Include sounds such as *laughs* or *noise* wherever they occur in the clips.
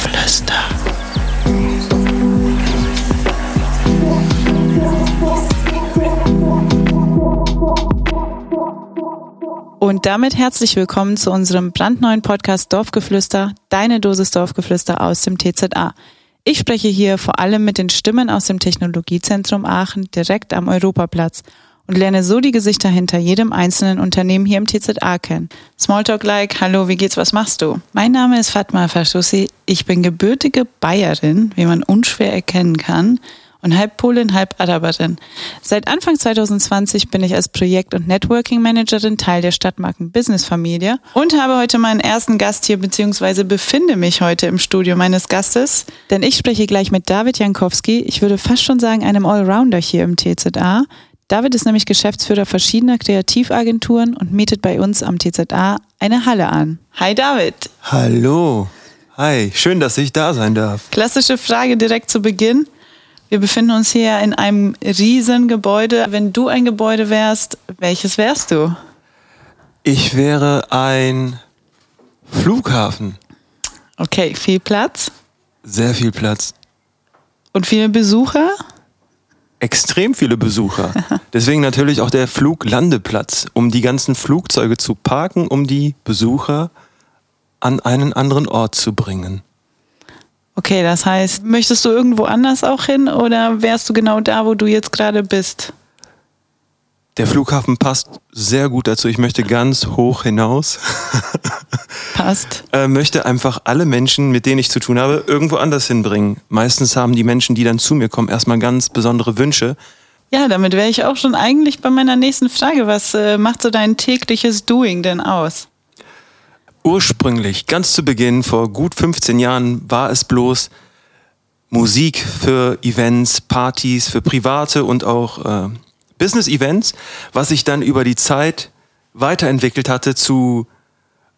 Dorfgeflüster. Und damit herzlich willkommen zu unserem brandneuen Podcast Dorfgeflüster, deine Dosis Dorfgeflüster aus dem TZA. Ich spreche hier vor allem mit den Stimmen aus dem Technologiezentrum Aachen direkt am Europaplatz und lerne so die Gesichter hinter jedem einzelnen Unternehmen hier im TZA kennen. Smalltalk like, hallo, wie geht's, was machst du? Mein Name ist Fatma Fashoussi. Ich bin gebürtige Bayerin, wie man unschwer erkennen kann, und halb Polin, halb Araberin. Seit Anfang 2020 bin ich als Projekt- und Networking Managerin Teil der Stadtmarken Business Familie und habe heute meinen ersten Gast hier, beziehungsweise befinde mich heute im Studio meines Gastes, denn ich spreche gleich mit David Jankowski. Ich würde fast schon sagen, einem Allrounder hier im TZA. David ist nämlich Geschäftsführer verschiedener Kreativagenturen und mietet bei uns am TZA eine Halle an. Hi David. Hallo. Hi, schön, dass ich da sein darf. Klassische Frage direkt zu Beginn. Wir befinden uns hier in einem riesen Gebäude. Wenn du ein Gebäude wärst, welches wärst du? Ich wäre ein Flughafen. Okay, viel Platz. Sehr viel Platz. Und viele Besucher? Extrem viele Besucher. *laughs* Deswegen natürlich auch der Fluglandeplatz, um die ganzen Flugzeuge zu parken, um die Besucher an einen anderen Ort zu bringen. Okay, das heißt, möchtest du irgendwo anders auch hin oder wärst du genau da, wo du jetzt gerade bist? Der Flughafen passt sehr gut dazu. Ich möchte ganz hoch hinaus. *laughs* Passt. äh, möchte einfach alle Menschen, mit denen ich zu tun habe, irgendwo anders hinbringen. Meistens haben die Menschen, die dann zu mir kommen, erstmal ganz besondere Wünsche. Ja, damit wäre ich auch schon eigentlich bei meiner nächsten Frage. Was äh, macht so dein tägliches Doing denn aus? Ursprünglich, ganz zu Beginn, vor gut 15 Jahren, war es bloß Musik für Events, Partys, für private und auch äh, Business-Events, was sich dann über die Zeit weiterentwickelt hatte zu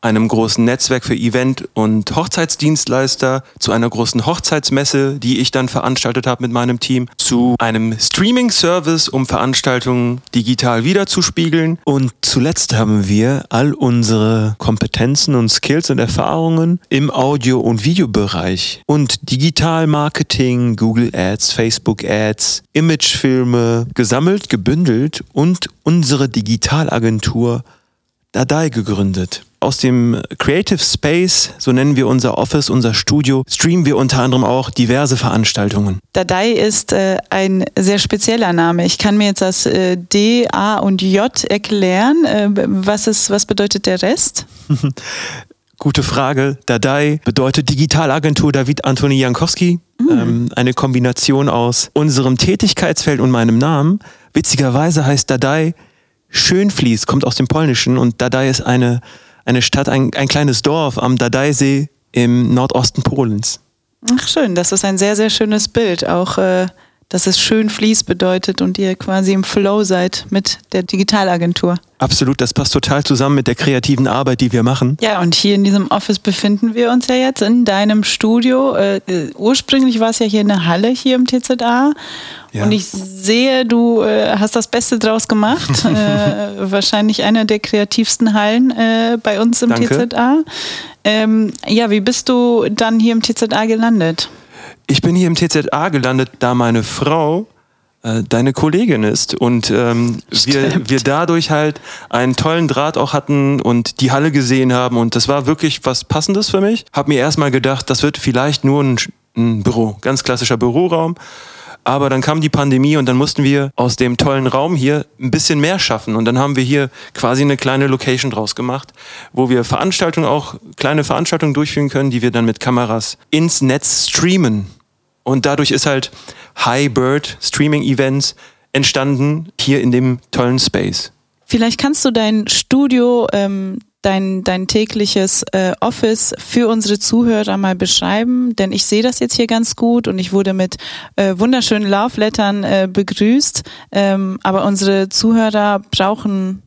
einem großen Netzwerk für Event- und Hochzeitsdienstleister, zu einer großen Hochzeitsmesse, die ich dann veranstaltet habe mit meinem Team, zu einem Streaming-Service, um Veranstaltungen digital wiederzuspiegeln. Und zuletzt haben wir all unsere Kompetenzen und Skills und Erfahrungen im Audio- und Videobereich und Digital-Marketing, Google Ads, Facebook Ads, Imagefilme gesammelt, gebündelt und unsere Digitalagentur Dadai gegründet. Aus dem Creative Space, so nennen wir unser Office, unser Studio, streamen wir unter anderem auch diverse Veranstaltungen. Dadai ist äh, ein sehr spezieller Name. Ich kann mir jetzt das äh, D, A und J erklären. Äh, was, ist, was bedeutet der Rest? *laughs* Gute Frage. Dadai bedeutet Digitalagentur David Antoni Jankowski. Mhm. Ähm, eine Kombination aus unserem Tätigkeitsfeld und meinem Namen. Witzigerweise heißt Dadai Schönfließ kommt aus dem Polnischen und Dadai ist eine, eine Stadt, ein, ein kleines Dorf am Dadaisee im Nordosten Polens. Ach schön, das ist ein sehr, sehr schönes Bild. Auch, äh, dass es schön fließt bedeutet und ihr quasi im Flow seid mit der Digitalagentur. Absolut, das passt total zusammen mit der kreativen Arbeit, die wir machen. Ja, und hier in diesem Office befinden wir uns ja jetzt in deinem Studio. Äh, äh ursprünglich war es ja hier eine Halle hier im TZA. Ja. Und ich sehe, du äh, hast das Beste draus gemacht. *laughs* äh, wahrscheinlich eine der kreativsten Hallen äh, bei uns im Danke. TZA. Ähm, ja, wie bist du dann hier im TZA gelandet? Ich bin hier im TZA gelandet, da meine Frau äh, deine Kollegin ist. Und ähm, wir, wir dadurch halt einen tollen Draht auch hatten und die Halle gesehen haben. Und das war wirklich was Passendes für mich. Hab mir erstmal gedacht, das wird vielleicht nur ein, ein Büro, ganz klassischer Büroraum aber dann kam die Pandemie und dann mussten wir aus dem tollen Raum hier ein bisschen mehr schaffen. Und dann haben wir hier quasi eine kleine Location draus gemacht, wo wir Veranstaltungen auch, kleine Veranstaltungen durchführen können, die wir dann mit Kameras ins Netz streamen. Und dadurch ist halt High Bird Streaming Events entstanden hier in dem tollen Space. Vielleicht kannst du dein Studio ähm, dein, dein tägliches äh, Office für unsere Zuhörer mal beschreiben? Denn ich sehe das jetzt hier ganz gut und ich wurde mit äh, wunderschönen Love Lettern äh, begrüßt. Ähm, aber unsere Zuhörer brauchen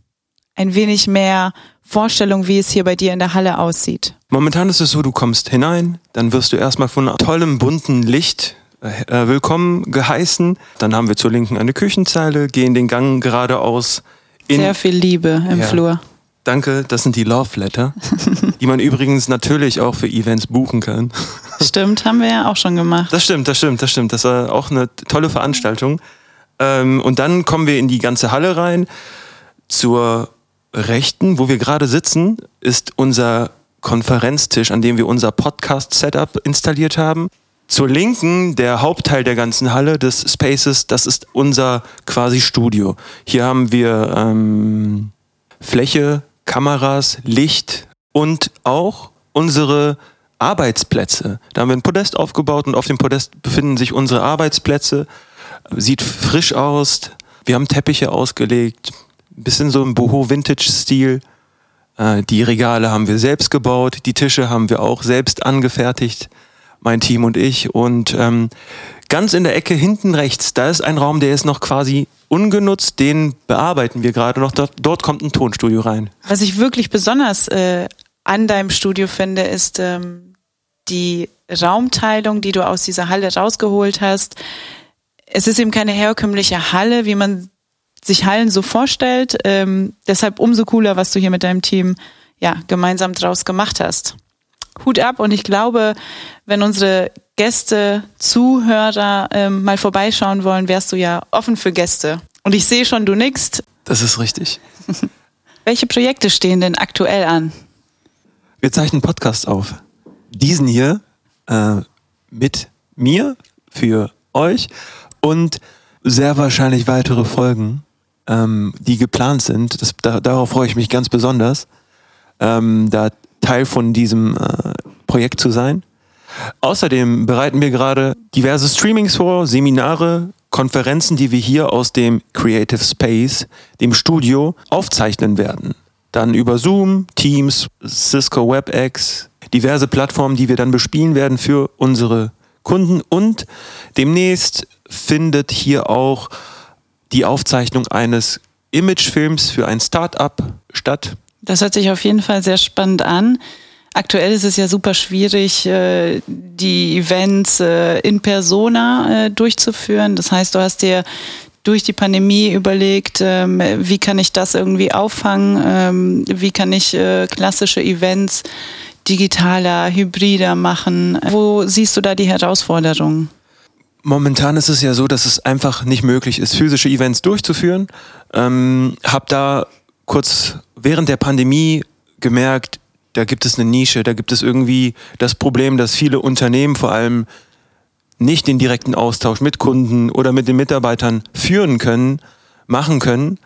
ein wenig mehr Vorstellung, wie es hier bei dir in der Halle aussieht. Momentan ist es so, du kommst hinein, dann wirst du erstmal von tollem bunten Licht äh, willkommen geheißen. Dann haben wir zur Linken eine Küchenzeile, gehen den Gang geradeaus. In Sehr viel Liebe im ja. Flur. Danke, das sind die Love Letter, *laughs* die man übrigens natürlich auch für Events buchen kann. Stimmt, haben wir ja auch schon gemacht. Das stimmt, das stimmt, das stimmt. Das war auch eine tolle Veranstaltung. Ähm, und dann kommen wir in die ganze Halle rein. Zur Rechten, wo wir gerade sitzen, ist unser Konferenztisch, an dem wir unser Podcast-Setup installiert haben. Zur Linken, der Hauptteil der ganzen Halle des Spaces, das ist unser quasi Studio. Hier haben wir ähm, Fläche, Kameras, Licht und auch unsere Arbeitsplätze. Da haben wir ein Podest aufgebaut und auf dem Podest befinden sich unsere Arbeitsplätze. Sieht frisch aus. Wir haben Teppiche ausgelegt. Ein bisschen so im Boho-Vintage-Stil. Äh, die Regale haben wir selbst gebaut. Die Tische haben wir auch selbst angefertigt. Mein Team und ich. Und ähm, ganz in der Ecke hinten rechts, da ist ein Raum, der ist noch quasi ungenutzt. Den bearbeiten wir gerade noch. Dort, dort kommt ein Tonstudio rein. Was ich wirklich besonders äh, an deinem Studio finde, ist ähm, die Raumteilung, die du aus dieser Halle rausgeholt hast. Es ist eben keine herkömmliche Halle, wie man sich Hallen so vorstellt. Ähm, deshalb umso cooler, was du hier mit deinem Team ja gemeinsam draus gemacht hast. Hut ab und ich glaube, wenn unsere Gäste, Zuhörer ähm, mal vorbeischauen wollen, wärst du ja offen für Gäste. Und ich sehe schon, du nickst. Das ist richtig. *laughs* Welche Projekte stehen denn aktuell an? Wir zeichnen Podcast auf. Diesen hier äh, mit mir für euch und sehr wahrscheinlich weitere Folgen, ähm, die geplant sind. Das, da, darauf freue ich mich ganz besonders, ähm, da Teil von diesem äh, Projekt zu sein. Außerdem bereiten wir gerade diverse Streamings vor, Seminare, Konferenzen, die wir hier aus dem Creative Space, dem Studio, aufzeichnen werden. Dann über Zoom, Teams, Cisco WebEx, diverse Plattformen, die wir dann bespielen werden für unsere Kunden. Und demnächst findet hier auch die Aufzeichnung eines Imagefilms für ein Start-up statt. Das hört sich auf jeden Fall sehr spannend an. Aktuell ist es ja super schwierig, äh, die Events äh, in persona äh, durchzuführen. Das heißt, du hast dir durch die Pandemie überlegt, ähm, wie kann ich das irgendwie auffangen, ähm, wie kann ich klassische Events digitaler, hybrider machen. Wo siehst du da die Herausforderungen? Momentan ist es ja so, dass es einfach nicht möglich ist, physische Events durchzuführen. Ähm, hab da kurz während der Pandemie gemerkt, da gibt es eine Nische, da gibt es irgendwie das Problem, dass viele Unternehmen vor allem nicht den direkten Austausch mit Kunden oder mit den Mitarbeitern führen können, machen können.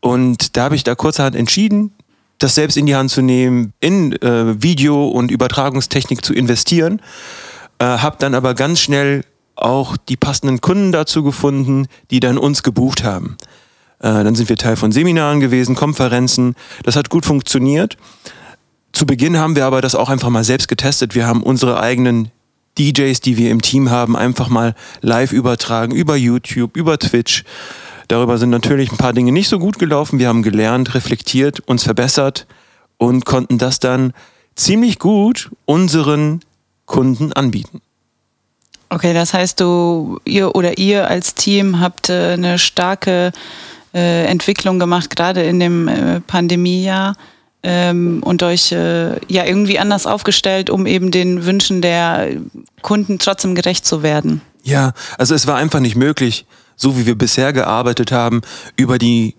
Und da habe ich da kurzerhand entschieden, das selbst in die Hand zu nehmen, in äh, Video- und Übertragungstechnik zu investieren. Äh, habe dann aber ganz schnell auch die passenden Kunden dazu gefunden, die dann uns gebucht haben. Äh, dann sind wir Teil von Seminaren gewesen, Konferenzen. Das hat gut funktioniert. Zu Beginn haben wir aber das auch einfach mal selbst getestet. Wir haben unsere eigenen DJs, die wir im Team haben, einfach mal live übertragen über YouTube, über Twitch. Darüber sind natürlich ein paar Dinge nicht so gut gelaufen. Wir haben gelernt, reflektiert, uns verbessert und konnten das dann ziemlich gut unseren Kunden anbieten. Okay, das heißt, du, ihr oder ihr als Team habt äh, eine starke äh, Entwicklung gemacht, gerade in dem äh, Pandemiejahr ähm, und euch äh, ja irgendwie anders aufgestellt, um eben den Wünschen der Kunden trotzdem gerecht zu werden. Ja, also es war einfach nicht möglich, so wie wir bisher gearbeitet haben, über die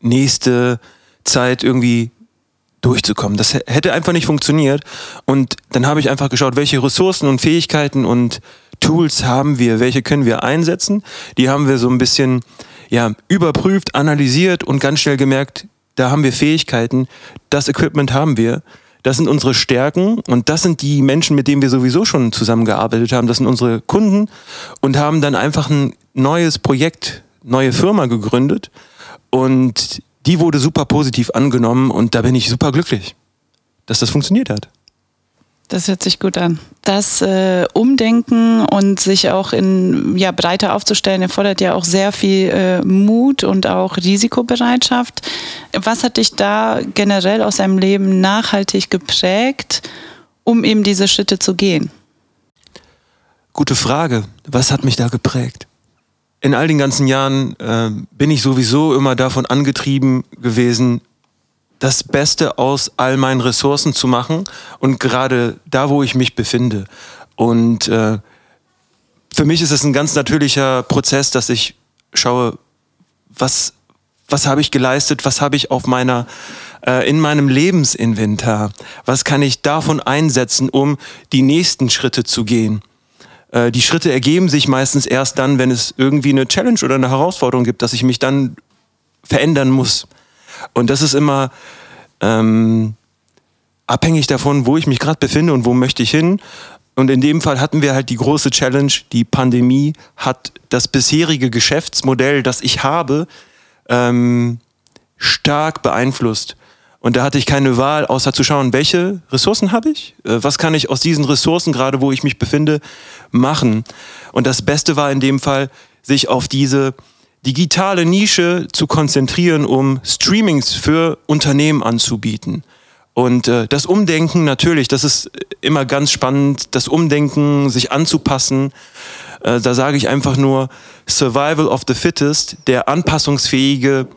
nächste Zeit irgendwie durchzukommen. Das hätte einfach nicht funktioniert. Und dann habe ich einfach geschaut, welche Ressourcen und Fähigkeiten und Tools haben wir, welche können wir einsetzen. Die haben wir so ein bisschen ja, überprüft, analysiert und ganz schnell gemerkt, da haben wir Fähigkeiten, das Equipment haben wir. Das sind unsere Stärken und das sind die Menschen, mit denen wir sowieso schon zusammengearbeitet haben. Das sind unsere Kunden und haben dann einfach ein neues Projekt, neue Firma gegründet und die wurde super positiv angenommen und da bin ich super glücklich, dass das funktioniert hat. Das hört sich gut an. Das äh, Umdenken und sich auch in ja breiter aufzustellen erfordert ja auch sehr viel äh, Mut und auch Risikobereitschaft. Was hat dich da generell aus deinem Leben nachhaltig geprägt, um eben diese Schritte zu gehen? Gute Frage. Was hat mich da geprägt? In all den ganzen Jahren äh, bin ich sowieso immer davon angetrieben gewesen, das Beste aus all meinen Ressourcen zu machen und gerade da, wo ich mich befinde. Und äh, für mich ist es ein ganz natürlicher Prozess, dass ich schaue, was, was habe ich geleistet, was habe ich auf meiner, äh, in meinem Lebensinventar, was kann ich davon einsetzen, um die nächsten Schritte zu gehen. Äh, die Schritte ergeben sich meistens erst dann, wenn es irgendwie eine Challenge oder eine Herausforderung gibt, dass ich mich dann verändern muss. Und das ist immer ähm, abhängig davon, wo ich mich gerade befinde und wo möchte ich hin. Und in dem Fall hatten wir halt die große Challenge, die Pandemie hat das bisherige Geschäftsmodell, das ich habe, ähm, stark beeinflusst. Und da hatte ich keine Wahl, außer zu schauen, welche Ressourcen habe ich? Äh, was kann ich aus diesen Ressourcen, gerade wo ich mich befinde, machen? Und das Beste war in dem Fall, sich auf diese digitale Nische zu konzentrieren, um Streamings für Unternehmen anzubieten. Und äh, das Umdenken natürlich, das ist immer ganz spannend, das Umdenken, sich anzupassen. Äh, da sage ich einfach nur, Survival of the Fittest, der anpassungsfähige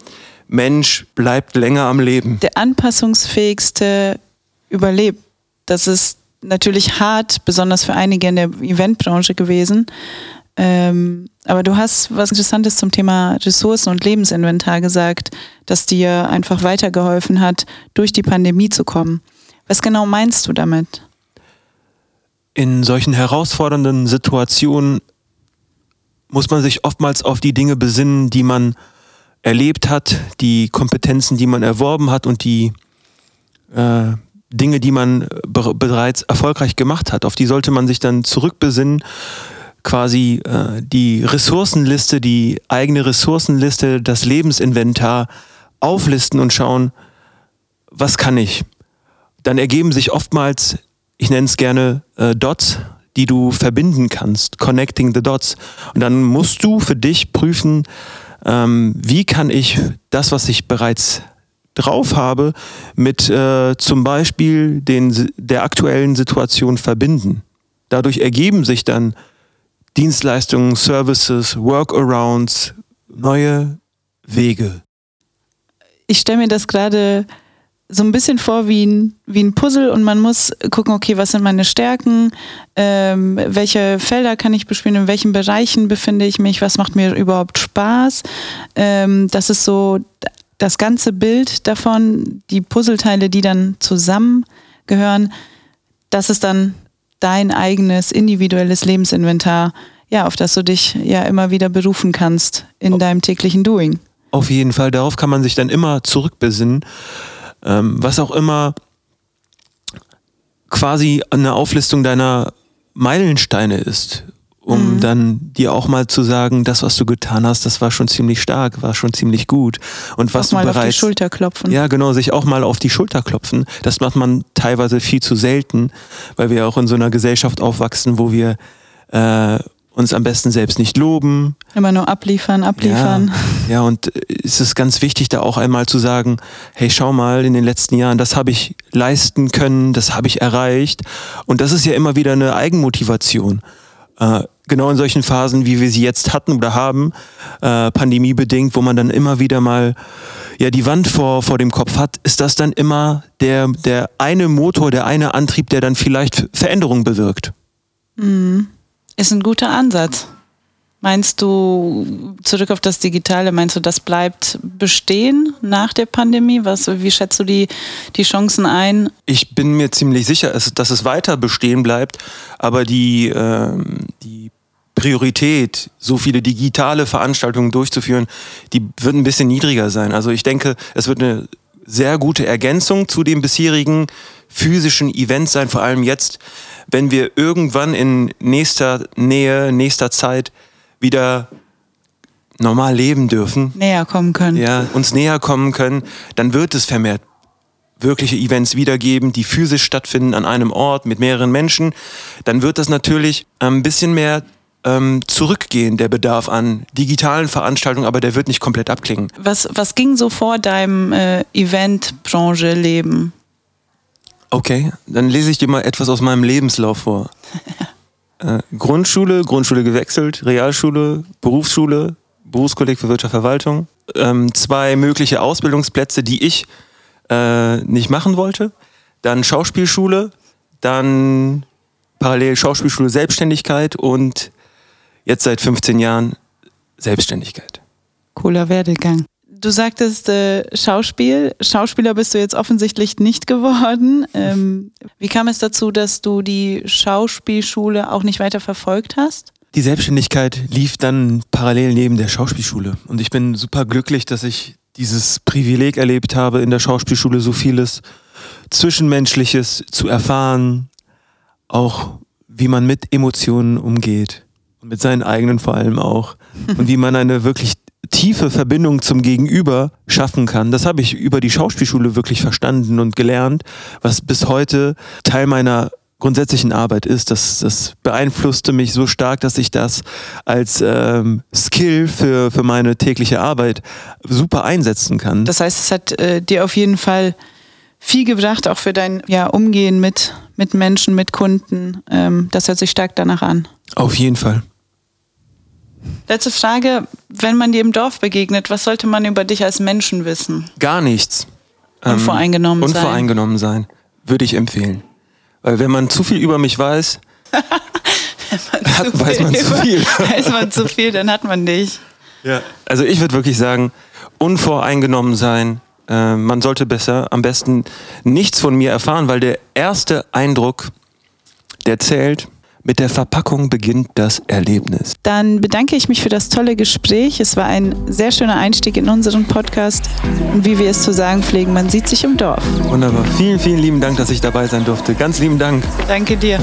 Mensch bleibt länger am Leben. Der anpassungsfähigste überlebt. Das ist natürlich hart, besonders für einige in der Eventbranche gewesen. Ähm, aber du hast was Interessantes zum Thema Ressourcen und Lebensinventar gesagt, das dir einfach weitergeholfen hat, durch die Pandemie zu kommen. Was genau meinst du damit? In solchen herausfordernden Situationen muss man sich oftmals auf die Dinge besinnen, die man erlebt hat, die Kompetenzen, die man erworben hat und die äh, Dinge, die man be bereits erfolgreich gemacht hat. Auf die sollte man sich dann zurückbesinnen quasi äh, die Ressourcenliste, die eigene Ressourcenliste, das Lebensinventar auflisten und schauen, was kann ich. Dann ergeben sich oftmals, ich nenne es gerne äh, Dots, die du verbinden kannst, connecting the dots. Und dann musst du für dich prüfen, ähm, wie kann ich das, was ich bereits drauf habe, mit äh, zum Beispiel den, der aktuellen Situation verbinden. Dadurch ergeben sich dann Dienstleistungen, Services, Workarounds, neue Wege. Ich stelle mir das gerade so ein bisschen vor wie ein, wie ein Puzzle und man muss gucken, okay, was sind meine Stärken, ähm, welche Felder kann ich bespielen, in welchen Bereichen befinde ich mich, was macht mir überhaupt Spaß. Ähm, das ist so das ganze Bild davon, die Puzzleteile, die dann zusammengehören, das ist dann dein eigenes individuelles Lebensinventar, ja, auf das du dich ja immer wieder berufen kannst in auf, deinem täglichen Doing. Auf jeden Fall, darauf kann man sich dann immer zurückbesinnen, ähm, was auch immer quasi eine Auflistung deiner Meilensteine ist um mhm. dann dir auch mal zu sagen, das, was du getan hast, das war schon ziemlich stark, war schon ziemlich gut. Und was auch du mal bereits, auf die Schulter klopfen. Ja, genau, sich auch mal auf die Schulter klopfen. Das macht man teilweise viel zu selten, weil wir auch in so einer Gesellschaft aufwachsen, wo wir äh, uns am besten selbst nicht loben. Immer nur abliefern, abliefern. Ja, ja, und es ist ganz wichtig, da auch einmal zu sagen, hey, schau mal, in den letzten Jahren, das habe ich leisten können, das habe ich erreicht. Und das ist ja immer wieder eine Eigenmotivation. Äh, genau in solchen Phasen, wie wir sie jetzt hatten oder haben, äh, pandemiebedingt, wo man dann immer wieder mal ja die Wand vor, vor dem Kopf hat, ist das dann immer der, der eine Motor, der eine Antrieb, der dann vielleicht Veränderungen bewirkt. Mhm. Ist ein guter Ansatz. Meinst du, zurück auf das Digitale, meinst du, das bleibt bestehen nach der Pandemie? Was, wie schätzt du die, die Chancen ein? Ich bin mir ziemlich sicher, dass es weiter bestehen bleibt, aber die, ähm, die Priorität, so viele digitale Veranstaltungen durchzuführen, die wird ein bisschen niedriger sein. Also ich denke, es wird eine sehr gute Ergänzung zu den bisherigen physischen Events sein, vor allem jetzt, wenn wir irgendwann in nächster Nähe, nächster Zeit wieder normal leben dürfen. Näher kommen können. Ja, uns näher kommen können, dann wird es vermehrt wirkliche Events wiedergeben, die physisch stattfinden an einem Ort mit mehreren Menschen. Dann wird das natürlich ein bisschen mehr ähm, zurückgehen, der Bedarf an digitalen Veranstaltungen, aber der wird nicht komplett abklingen. Was, was ging so vor deinem äh, Eventbranche-Leben? Okay, dann lese ich dir mal etwas aus meinem Lebenslauf vor. *laughs* äh, Grundschule, Grundschule gewechselt, Realschule, Berufsschule, Berufskolleg für Wirtschaft Verwaltung. Ähm, zwei mögliche Ausbildungsplätze, die ich äh, nicht machen wollte. Dann Schauspielschule, dann parallel Schauspielschule Selbstständigkeit und jetzt seit 15 Jahren Selbstständigkeit. Cooler Werdegang. Du sagtest äh, Schauspiel. Schauspieler bist du jetzt offensichtlich nicht geworden. Ähm, wie kam es dazu, dass du die Schauspielschule auch nicht weiter verfolgt hast? Die Selbstständigkeit lief dann parallel neben der Schauspielschule. Und ich bin super glücklich, dass ich dieses Privileg erlebt habe, in der Schauspielschule so vieles Zwischenmenschliches zu erfahren, auch wie man mit Emotionen umgeht mit seinen eigenen vor allem auch und wie man eine wirklich tiefe Verbindung zum Gegenüber schaffen kann. Das habe ich über die Schauspielschule wirklich verstanden und gelernt, was bis heute Teil meiner grundsätzlichen Arbeit ist. Das, das beeinflusste mich so stark, dass ich das als ähm, Skill für, für meine tägliche Arbeit super einsetzen kann. Das heißt, es hat äh, dir auf jeden Fall viel gebracht, auch für dein ja, Umgehen mit, mit Menschen, mit Kunden. Ähm, das hört sich stark danach an. Auf jeden Fall. Letzte Frage, wenn man dir im Dorf begegnet, was sollte man über dich als Menschen wissen? Gar nichts. Unvoreingenommen ähm, Unvoreingenommen sein. sein, würde ich empfehlen. Weil wenn man zu viel über mich weiß, *laughs* man hat, weiß man zu viel. weiß man zu viel, dann hat man dich. Ja. Also ich würde wirklich sagen, unvoreingenommen sein. Äh, man sollte besser, am besten nichts von mir erfahren, weil der erste Eindruck, der zählt. Mit der Verpackung beginnt das Erlebnis. Dann bedanke ich mich für das tolle Gespräch. Es war ein sehr schöner Einstieg in unseren Podcast. Und wie wir es zu sagen pflegen, man sieht sich im Dorf. Wunderbar. Vielen, vielen lieben Dank, dass ich dabei sein durfte. Ganz lieben Dank. Danke dir.